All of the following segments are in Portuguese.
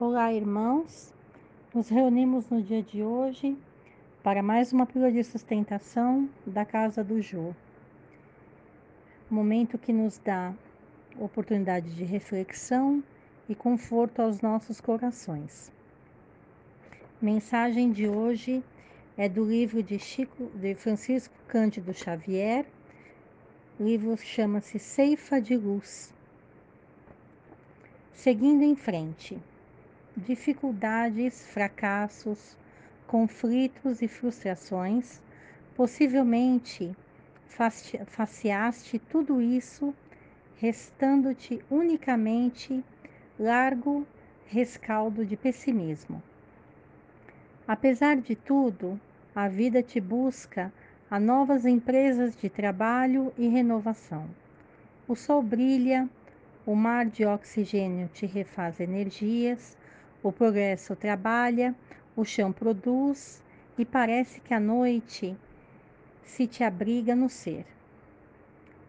Olá, irmãos. Nos reunimos no dia de hoje para mais uma pílula de sustentação da Casa do Jô. Momento que nos dá oportunidade de reflexão e conforto aos nossos corações. Mensagem de hoje é do livro de, Chico, de Francisco Cândido Xavier. O livro chama-se Ceifa de Luz. Seguindo em frente dificuldades, fracassos, conflitos e frustrações, possivelmente faceaste tudo isso, restando-te unicamente largo rescaldo de pessimismo. Apesar de tudo, a vida te busca a novas empresas de trabalho e renovação. O sol brilha, o mar de oxigênio te refaz energias, o progresso trabalha, o chão produz e parece que a noite se te abriga no ser.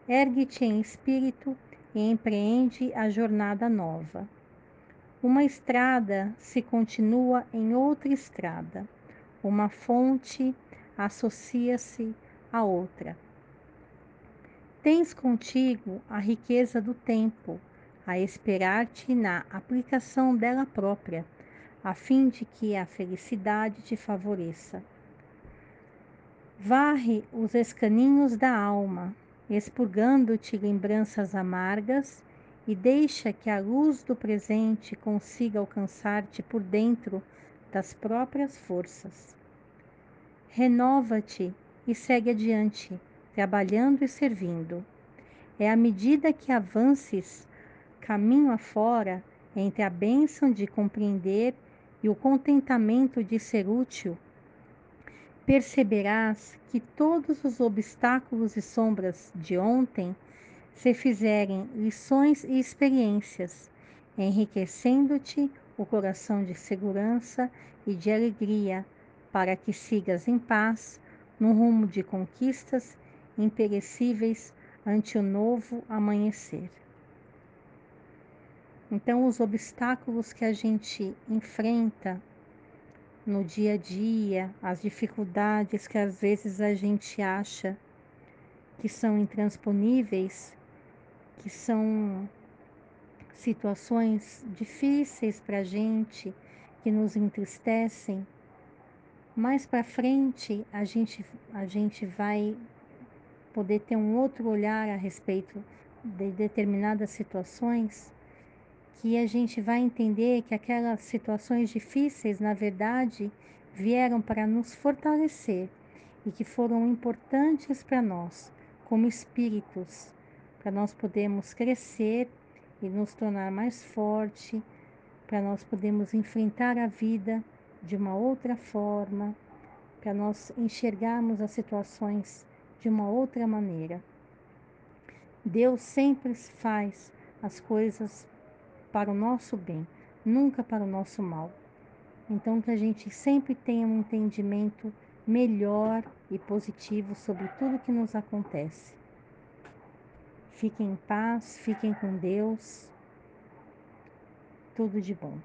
Ergue-te em espírito e empreende a jornada nova. Uma estrada se continua em outra estrada, uma fonte associa-se a outra. Tens contigo a riqueza do tempo, a esperar-te na aplicação dela própria, a fim de que a felicidade te favoreça. Varre os escaninhos da alma, expurgando-te lembranças amargas, e deixa que a luz do presente consiga alcançar-te por dentro das próprias forças. Renova-te e segue adiante, trabalhando e servindo. É à medida que avances caminho afora entre a bênção de compreender e o contentamento de ser útil, perceberás que todos os obstáculos e sombras de ontem se fizerem lições e experiências, enriquecendo-te o coração de segurança e de alegria, para que sigas em paz no rumo de conquistas imperecíveis ante o novo amanhecer. Então, os obstáculos que a gente enfrenta no dia a dia, as dificuldades que às vezes a gente acha que são intransponíveis, que são situações difíceis para a gente, que nos entristecem, mais para frente a gente, a gente vai poder ter um outro olhar a respeito de determinadas situações que a gente vai entender que aquelas situações difíceis, na verdade, vieram para nos fortalecer e que foram importantes para nós, como espíritos, para nós podermos crescer e nos tornar mais forte, para nós podermos enfrentar a vida de uma outra forma, para nós enxergarmos as situações de uma outra maneira. Deus sempre faz as coisas para o nosso bem, nunca para o nosso mal. Então, que a gente sempre tenha um entendimento melhor e positivo sobre tudo que nos acontece. Fiquem em paz, fiquem com Deus. Tudo de bom.